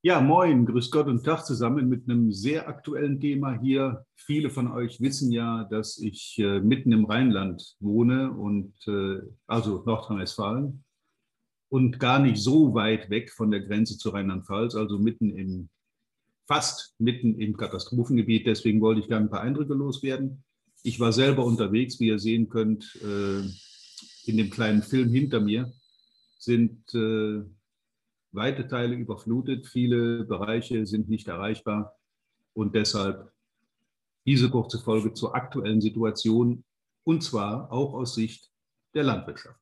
Ja, moin, grüß Gott und Tag zusammen mit einem sehr aktuellen Thema hier. Viele von euch wissen ja, dass ich äh, mitten im Rheinland wohne und äh, also Nordrhein-Westfalen und gar nicht so weit weg von der Grenze zu Rheinland-Pfalz, also mitten im fast mitten im Katastrophengebiet. Deswegen wollte ich gerne ein paar Eindrücke loswerden. Ich war selber unterwegs, wie ihr sehen könnt, äh, in dem kleinen Film hinter mir sind äh, weite Teile überflutet, viele Bereiche sind nicht erreichbar und deshalb diese kurze Folge zur aktuellen Situation und zwar auch aus Sicht der Landwirtschaft.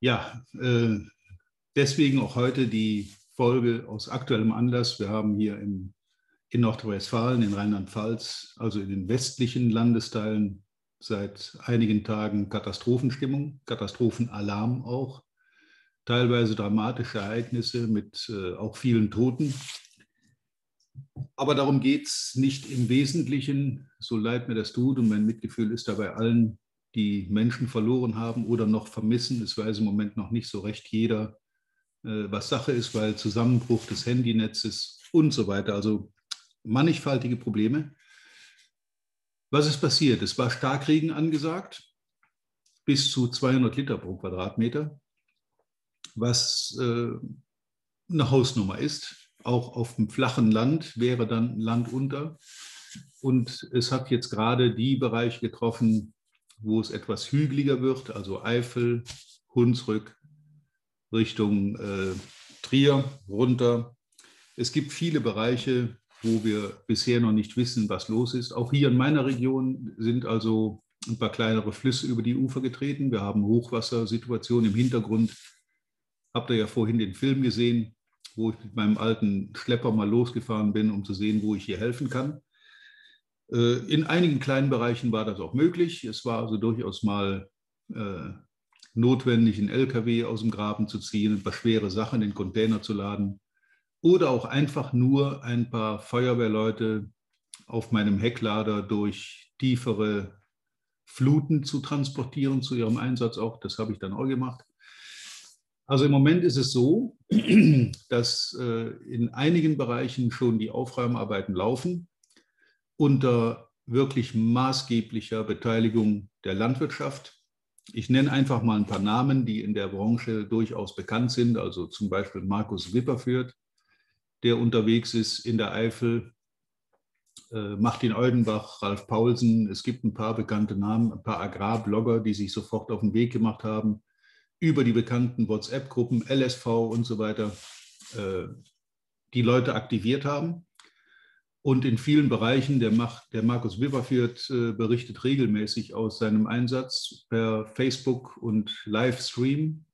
Ja, äh, deswegen auch heute die Folge aus aktuellem Anlass. Wir haben hier im, in Nordrhein-Westfalen, in Rheinland-Pfalz, also in den westlichen Landesteilen, seit einigen Tagen Katastrophenstimmung, Katastrophenalarm auch, teilweise dramatische Ereignisse mit äh, auch vielen Toten. Aber darum geht es nicht im Wesentlichen, so leid mir das tut und mein Mitgefühl ist dabei allen, die Menschen verloren haben oder noch vermissen. Es weiß im Moment noch nicht so recht jeder, äh, was Sache ist, weil Zusammenbruch des Handynetzes und so weiter, also mannigfaltige Probleme. Was ist passiert? Es war Starkregen angesagt, bis zu 200 Liter pro Quadratmeter, was äh, eine Hausnummer ist. Auch auf dem flachen Land wäre dann Land unter. Und es hat jetzt gerade die Bereiche getroffen, wo es etwas hügeliger wird, also Eifel, Hunsrück, Richtung äh, Trier runter. Es gibt viele Bereiche, wo wir bisher noch nicht wissen, was los ist. Auch hier in meiner Region sind also ein paar kleinere Flüsse über die Ufer getreten. Wir haben Hochwassersituationen im Hintergrund. Habt ihr ja vorhin den Film gesehen, wo ich mit meinem alten Schlepper mal losgefahren bin, um zu sehen, wo ich hier helfen kann. Äh, in einigen kleinen Bereichen war das auch möglich. Es war also durchaus mal äh, notwendig, einen LKW aus dem Graben zu ziehen, ein paar schwere Sachen in den Container zu laden oder auch einfach nur ein paar Feuerwehrleute auf meinem Hecklader durch tiefere Fluten zu transportieren zu ihrem Einsatz auch. Das habe ich dann auch gemacht. Also im Moment ist es so, dass äh, in einigen Bereichen schon die Aufräumarbeiten laufen unter wirklich maßgeblicher Beteiligung der Landwirtschaft. Ich nenne einfach mal ein paar Namen, die in der Branche durchaus bekannt sind. Also zum Beispiel Markus Wipperfürth, der unterwegs ist in der Eifel, äh, Martin Oldenbach, Ralf Paulsen. Es gibt ein paar bekannte Namen, ein paar Agrarblogger, die sich sofort auf den Weg gemacht haben, über die bekannten WhatsApp-Gruppen, LSV und so weiter, äh, die Leute aktiviert haben. Und in vielen Bereichen, der, Macht, der Markus Wipperfürth äh, berichtet regelmäßig aus seinem Einsatz per Facebook und Livestream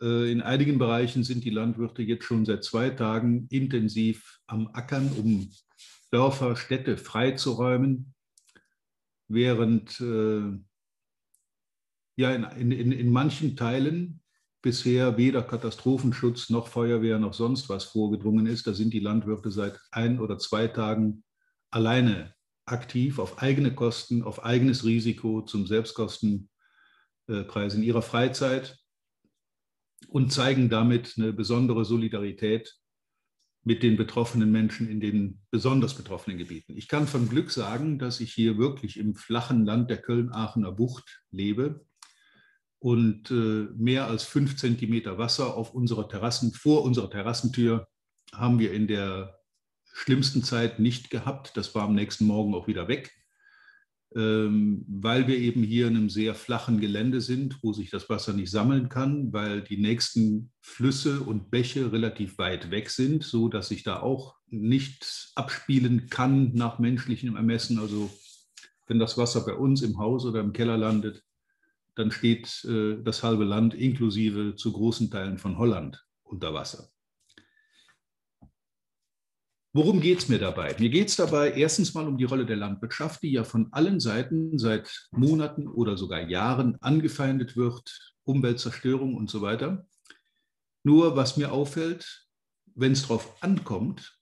in einigen Bereichen sind die Landwirte jetzt schon seit zwei Tagen intensiv am Ackern, um Dörfer, Städte freizuräumen, während äh, ja in, in, in manchen Teilen bisher weder Katastrophenschutz noch Feuerwehr noch sonst was vorgedrungen ist. Da sind die Landwirte seit ein oder zwei Tagen alleine aktiv auf eigene Kosten, auf eigenes Risiko zum Selbstkostenpreis in ihrer Freizeit und zeigen damit eine besondere Solidarität mit den betroffenen Menschen in den besonders betroffenen Gebieten. Ich kann von Glück sagen, dass ich hier wirklich im flachen Land der Köln-Aachener Bucht lebe und äh, mehr als fünf Zentimeter Wasser auf unserer Terrassen, vor unserer Terrassentür haben wir in der schlimmsten Zeit nicht gehabt. Das war am nächsten Morgen auch wieder weg. Ähm, weil wir eben hier in einem sehr flachen Gelände sind, wo sich das Wasser nicht sammeln kann, weil die nächsten Flüsse und Bäche relativ weit weg sind, so dass sich da auch nicht abspielen kann nach menschlichem Ermessen. Also wenn das Wasser bei uns im Haus oder im Keller landet, dann steht äh, das halbe Land inklusive zu großen Teilen von Holland unter Wasser. Worum geht es mir dabei? Mir geht es dabei erstens mal um die Rolle der Landwirtschaft, die ja von allen Seiten seit Monaten oder sogar Jahren angefeindet wird, Umweltzerstörung und so weiter. Nur was mir auffällt, wenn es darauf ankommt,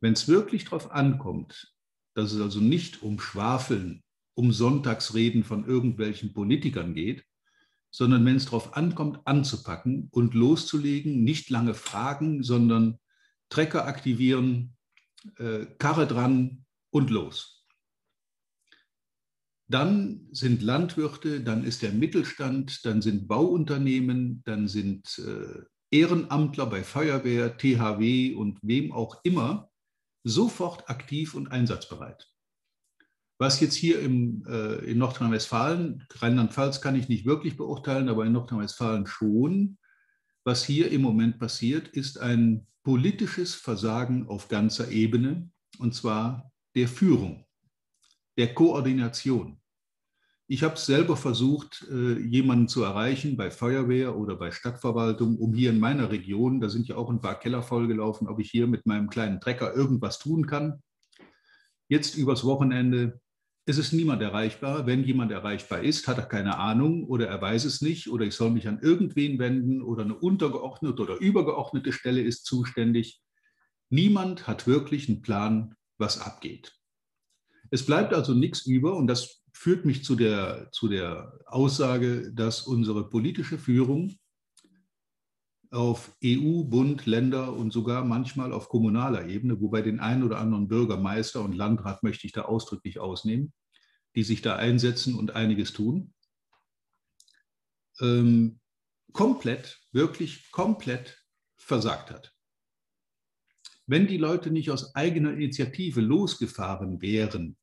wenn es wirklich darauf ankommt, dass es also nicht um Schwafeln, um Sonntagsreden von irgendwelchen Politikern geht, sondern wenn es darauf ankommt, anzupacken und loszulegen, nicht lange fragen, sondern Trecker aktivieren, äh, Karre dran und los. Dann sind Landwirte, dann ist der Mittelstand, dann sind Bauunternehmen, dann sind äh, Ehrenamtler bei Feuerwehr, THW und wem auch immer sofort aktiv und einsatzbereit. Was jetzt hier im, äh, in Nordrhein-Westfalen, Rheinland-Pfalz kann ich nicht wirklich beurteilen, aber in Nordrhein-Westfalen schon, was hier im Moment passiert, ist ein politisches Versagen auf ganzer Ebene, und zwar der Führung, der Koordination. Ich habe selber versucht, äh, jemanden zu erreichen bei Feuerwehr oder bei Stadtverwaltung, um hier in meiner Region, da sind ja auch ein paar Keller vollgelaufen, ob ich hier mit meinem kleinen Trecker irgendwas tun kann. Jetzt übers Wochenende ist es niemand erreichbar. Wenn jemand erreichbar ist, hat er keine Ahnung oder er weiß es nicht oder ich soll mich an irgendwen wenden oder eine untergeordnete oder übergeordnete Stelle ist zuständig. Niemand hat wirklich einen Plan, was abgeht. Es bleibt also nichts über und das führt mich zu der, zu der Aussage, dass unsere politische Führung auf EU, Bund, Länder und sogar manchmal auf kommunaler Ebene, wobei den einen oder anderen Bürgermeister und Landrat möchte ich da ausdrücklich ausnehmen, die sich da einsetzen und einiges tun, ähm, komplett, wirklich komplett versagt hat. Wenn die Leute nicht aus eigener Initiative losgefahren wären,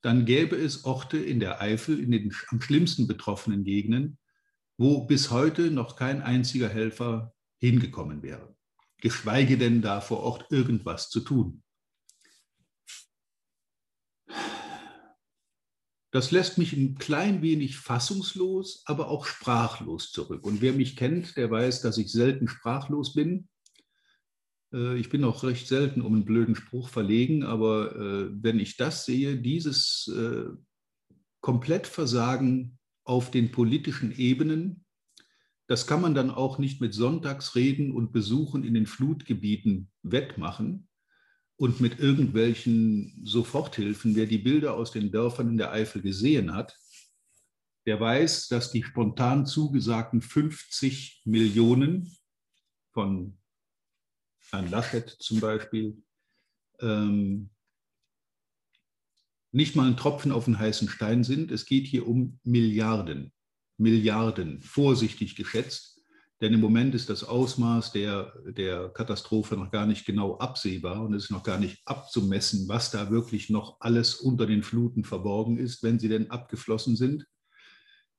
dann gäbe es Orte in der Eifel, in den am schlimmsten betroffenen Gegenden, wo bis heute noch kein einziger Helfer hingekommen wäre, geschweige denn da vor Ort irgendwas zu tun. Das lässt mich ein klein wenig fassungslos, aber auch sprachlos zurück. Und wer mich kennt, der weiß, dass ich selten sprachlos bin. Äh, ich bin auch recht selten um einen blöden Spruch verlegen, aber äh, wenn ich das sehe, dieses äh, Komplettversagen auf den politischen Ebenen, das kann man dann auch nicht mit Sonntagsreden und Besuchen in den Flutgebieten wettmachen und mit irgendwelchen Soforthilfen. Wer die Bilder aus den Dörfern in der Eifel gesehen hat, der weiß, dass die spontan zugesagten 50 Millionen von Herrn Laschet zum Beispiel ähm, nicht mal ein Tropfen auf den heißen Stein sind. Es geht hier um Milliarden. Milliarden, vorsichtig geschätzt. Denn im Moment ist das Ausmaß der, der Katastrophe noch gar nicht genau absehbar und es ist noch gar nicht abzumessen, was da wirklich noch alles unter den Fluten verborgen ist, wenn sie denn abgeflossen sind.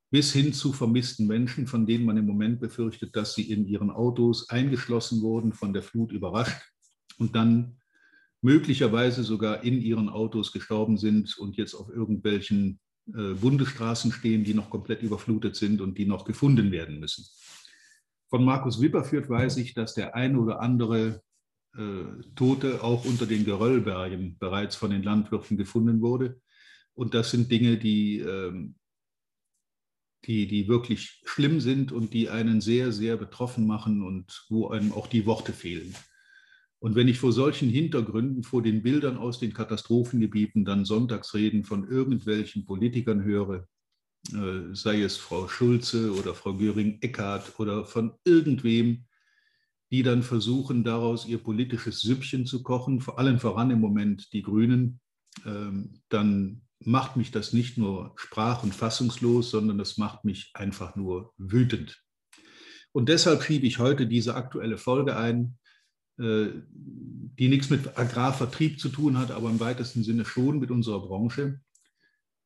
Bis hin zu vermissten Menschen, von denen man im Moment befürchtet, dass sie in ihren Autos eingeschlossen wurden, von der Flut überrascht und dann möglicherweise sogar in ihren Autos gestorben sind und jetzt auf irgendwelchen Bundesstraßen stehen, die noch komplett überflutet sind und die noch gefunden werden müssen. Von Markus Wipperführt weiß ich, dass der eine oder andere äh, Tote auch unter den Geröllbergen bereits von den Landwirten gefunden wurde. Und das sind Dinge, die, ähm, die, die wirklich schlimm sind und die einen sehr, sehr betroffen machen und wo einem auch die Worte fehlen. Und wenn ich vor solchen Hintergründen, vor den Bildern aus den Katastrophengebieten dann Sonntagsreden von irgendwelchen Politikern höre, äh, sei es Frau Schulze oder Frau Göring-Eckardt oder von irgendwem, die dann versuchen, daraus ihr politisches Süppchen zu kochen, vor allem voran im Moment die Grünen, ähm, dann macht mich das nicht nur sprach- und fassungslos, sondern das macht mich einfach nur wütend. Und deshalb schiebe ich heute diese aktuelle Folge ein, die nichts mit Agrarvertrieb zu tun hat, aber im weitesten Sinne schon mit unserer Branche.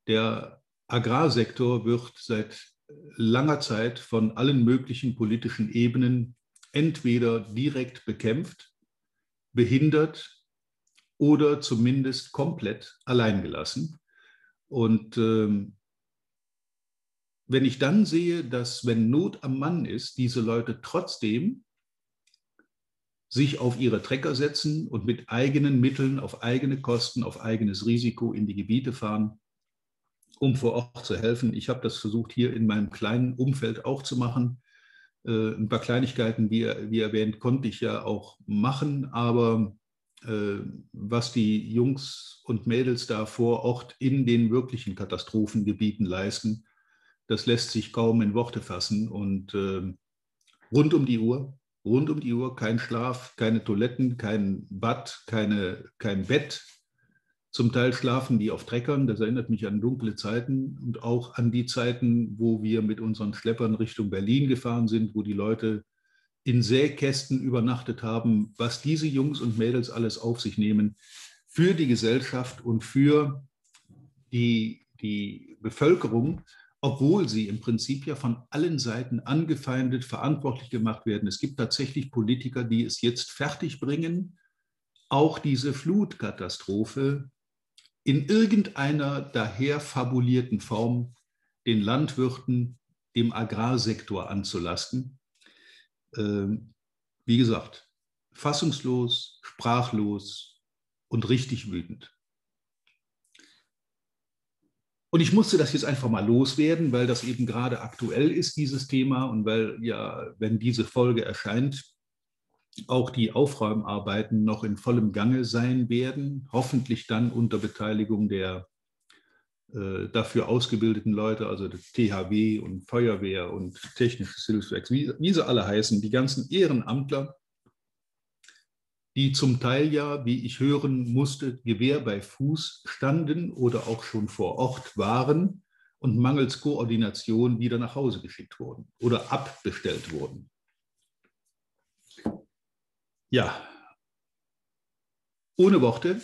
Der Agrarsektor wird seit langer Zeit von allen möglichen politischen Ebenen entweder direkt bekämpft, behindert oder zumindest komplett alleingelassen. Und ähm, wenn ich dann sehe, dass wenn Not am Mann ist, diese Leute trotzdem sich auf ihre Trecker setzen und mit eigenen Mitteln, auf eigene Kosten, auf eigenes Risiko in die Gebiete fahren, um vor Ort zu helfen. Ich habe das versucht, hier in meinem kleinen Umfeld auch zu machen. Äh, ein paar Kleinigkeiten, wie, wie, erwähnt, konnte ich ja auch machen, aber äh, was die Jungs und Mädels da vor Ort in den wirklichen Katastrophengebieten leisten, das lässt sich kaum in Worte fassen. Und äh, rund um die Uhr, rund um die Uhr, kein Schlaf, keine Toiletten, kein Bad, keine, kein Bett. Zum Teil schlafen die auf Treckern, das erinnert mich an dunkle Zeiten und auch an die Zeiten, wo wir mit unseren Schleppern Richtung Berlin gefahren sind, wo die Leute in Säkästen übernachtet haben, was diese Jungs und Mädels alles auf sich nehmen für die Gesellschaft und für die, die Bevölkerung, obwohl sie im Prinzip ja von allen Seiten angefeindet, verantwortlich gemacht werden. Es gibt tatsächlich Politiker, die es jetzt fertigbringen, auch diese Flutkatastrophe in irgendeiner daher fabulierten Form den Landwirten, dem Agrarsektor anzulasten. Ähm, wie gesagt, fassungslos, sprachlos und richtig wütend. Und ich musste das jetzt einfach mal loswerden, weil das eben gerade aktuell ist, dieses Thema, und weil ja, wenn diese Folge erscheint, auch die Aufräumarbeiten noch in vollem Gange sein werden, hoffentlich dann unter Beteiligung der äh, dafür ausgebildeten Leute, also der THW und Feuerwehr und Technisches Hilfswerk, wie, wie sie alle heißen, die ganzen Ehrenamtler, die zum Teil ja, wie ich hören musste, Gewehr bei Fuß standen oder auch schon vor Ort waren und mangels Koordination wieder nach Hause geschickt wurden oder abbestellt wurden. Ja, ohne Worte,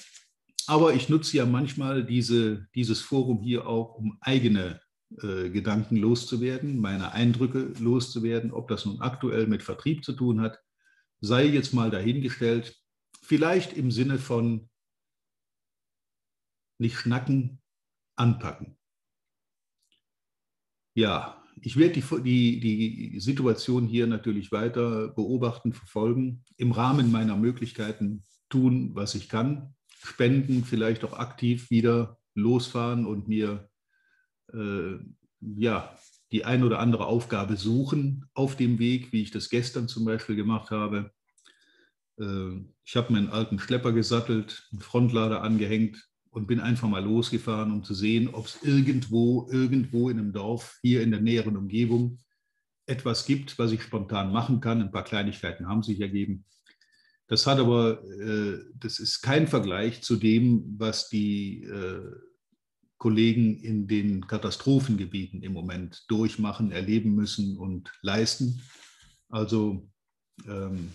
aber ich nutze ja manchmal diese, dieses Forum hier auch, um eigene äh, Gedanken loszuwerden, meine Eindrücke loszuwerden, ob das nun aktuell mit Vertrieb zu tun hat, sei jetzt mal dahingestellt. Vielleicht im Sinne von nicht schnacken, anpacken. Ja, ich werde die, die, die Situation hier natürlich weiter beobachten, verfolgen, im Rahmen meiner Möglichkeiten tun, was ich kann, spenden, vielleicht auch aktiv wieder losfahren und mir äh, ja, die ein oder andere Aufgabe suchen auf dem Weg, wie ich das gestern zum Beispiel gemacht habe. Äh, ich habe meinen alten Schlepper gesattelt, einen Frontlader angehängt und bin einfach mal losgefahren, um zu sehen, ob es irgendwo, irgendwo in einem Dorf hier in der näheren Umgebung etwas gibt, was ich spontan machen kann. Ein paar Kleinigkeiten haben sich ergeben. Das hat aber, äh, das ist kein Vergleich zu dem, was die äh, Kollegen in den Katastrophengebieten im Moment durchmachen, erleben müssen und leisten. Also ähm,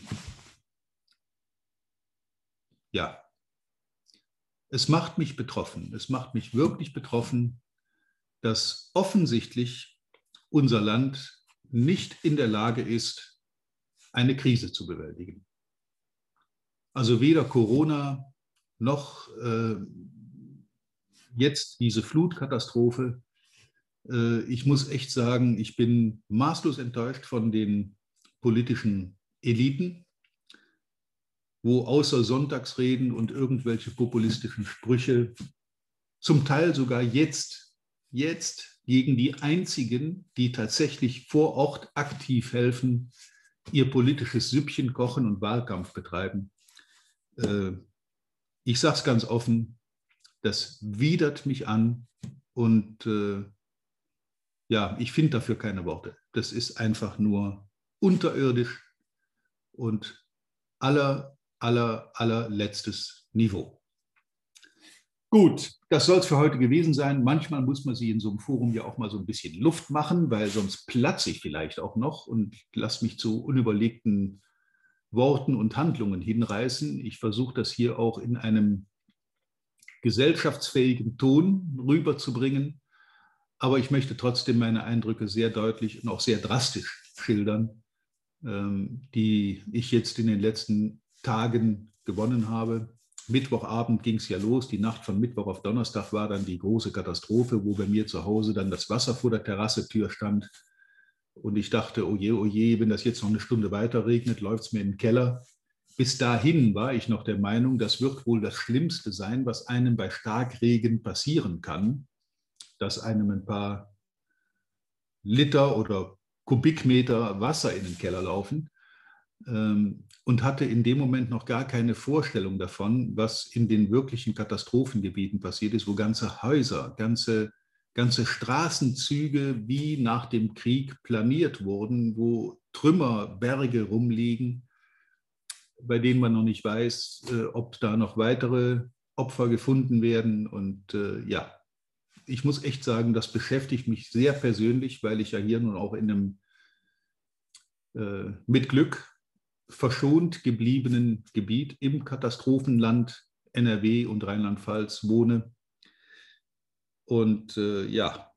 ja, es macht mich betroffen. Es macht mich wirklich betroffen, dass offensichtlich unser Land nicht in der Lage ist, eine Krise zu bewältigen. Also weder Corona noch äh, jetzt diese Flutkatastrophe. Äh, ich muss echt sagen, ich bin maßlos enttäuscht von den politischen Eliten, wo außer Sonntagsreden und irgendwelche populistischen Sprüche zum Teil sogar jetzt, jetzt gegen die einzigen, die tatsächlich vor Ort aktiv helfen, ihr politisches Süppchen kochen und Wahlkampf betreiben. Äh, ich sage es ganz offen, das widert mich an und äh, ja, ich finde dafür keine Worte. Das ist einfach nur unterirdisch und aller aller, allerletztes Niveau. Gut, das soll es für heute gewesen sein. Manchmal muss man sich in so einem Forum ja auch mal so ein bisschen Luft machen, weil sonst platze ich vielleicht auch noch und lasse mich zu unüberlegten Worten und Handlungen hinreißen. Ich versuche das hier auch in einem gesellschaftsfähigen Ton rüberzubringen. Aber ich möchte trotzdem meine Eindrücke sehr deutlich und auch sehr drastisch schildern, ähm, die ich jetzt in den letzten Tagen gewonnen habe. Mittwochabend ging es ja los. Die Nacht von Mittwoch auf Donnerstag war dann die große Katastrophe, wo bei mir zu Hause dann das Wasser vor der Terrassetür stand. Und ich dachte, oh je, oh je, wenn das jetzt noch eine Stunde weiter regnet, läuft es mir in den Keller. Bis dahin war ich noch der Meinung, das wird wohl das Schlimmste sein, was einem bei Starkregen passieren kann, dass einem ein paar Liter oder Kubikmeter Wasser in den Keller laufen. Ähm, und hatte in dem Moment noch gar keine Vorstellung davon, was in den wirklichen Katastrophengebieten passiert ist, wo ganze Häuser, ganze, ganze Straßenzüge wie nach dem Krieg planiert wurden, wo Trümmerberge rumliegen, bei denen man noch nicht weiß, äh, ob da noch weitere Opfer gefunden werden. Und äh, ja, ich muss echt sagen, das beschäftigt mich sehr persönlich, weil ich ja hier nun auch in einem äh, mit Glück verschont gebliebenen Gebiet im Katastrophenland NRW und Rheinland-Pfalz wohne. Und äh, ja,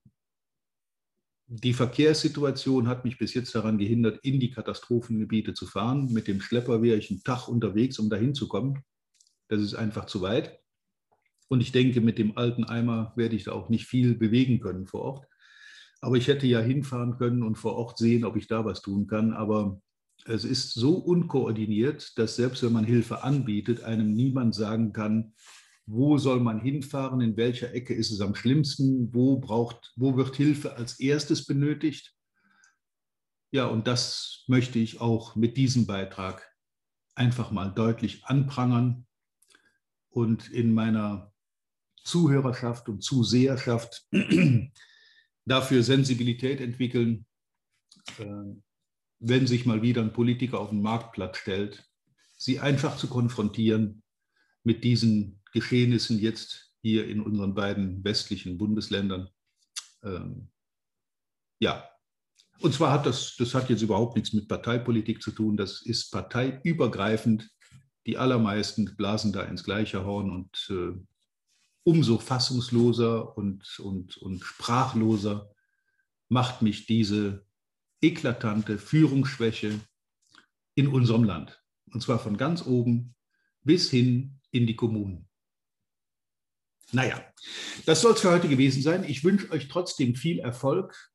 die Verkehrssituation hat mich bis jetzt daran gehindert, in die Katastrophengebiete zu fahren. Mit dem Schlepper wäre ich einen Tag unterwegs, um dahin zu kommen. Das ist einfach zu weit. Und ich denke, mit dem alten Eimer werde ich da auch nicht viel bewegen können vor Ort. Aber ich hätte ja hinfahren können und vor Ort sehen, ob ich da was tun kann. Aber es ist so unkoordiniert, dass selbst wenn man Hilfe anbietet, einem niemand sagen kann, wo soll man hinfahren, in welcher Ecke ist es am schlimmsten, wo, braucht, wo wird Hilfe als erstes benötigt. Ja, und das möchte ich auch mit diesem Beitrag einfach mal deutlich anprangern und in meiner Zuhörerschaft und Zuseherschaft dafür Sensibilität entwickeln, äh, wenn sich mal wieder ein Politiker auf den Marktplatz stellt, sie einfach zu konfrontieren mit diesen Geschehnissen jetzt hier in unseren beiden westlichen Bundesländern. Ähm, ja, und zwar hat das, das hat jetzt überhaupt nichts mit Parteipolitik zu tun, das ist parteiübergreifend. Die allermeisten blasen da ins gleiche Horn und äh, umso fassungsloser und, und, und sprachloser macht mich diese eklatante Führungsschwäche in unserem Land. Und zwar von ganz oben bis hin in die Kommunen. Naja, das soll es für heute gewesen sein. Ich wünsche euch trotzdem viel Erfolg.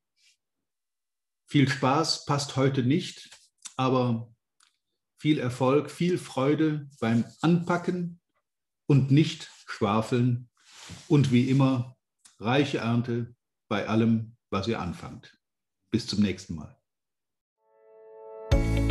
Viel Spaß passt heute nicht, aber viel Erfolg, viel Freude beim Anpacken und nicht schwafeln und wie immer reiche Ernte bei allem, was ihr anfangt. Bis zum nächsten Mal.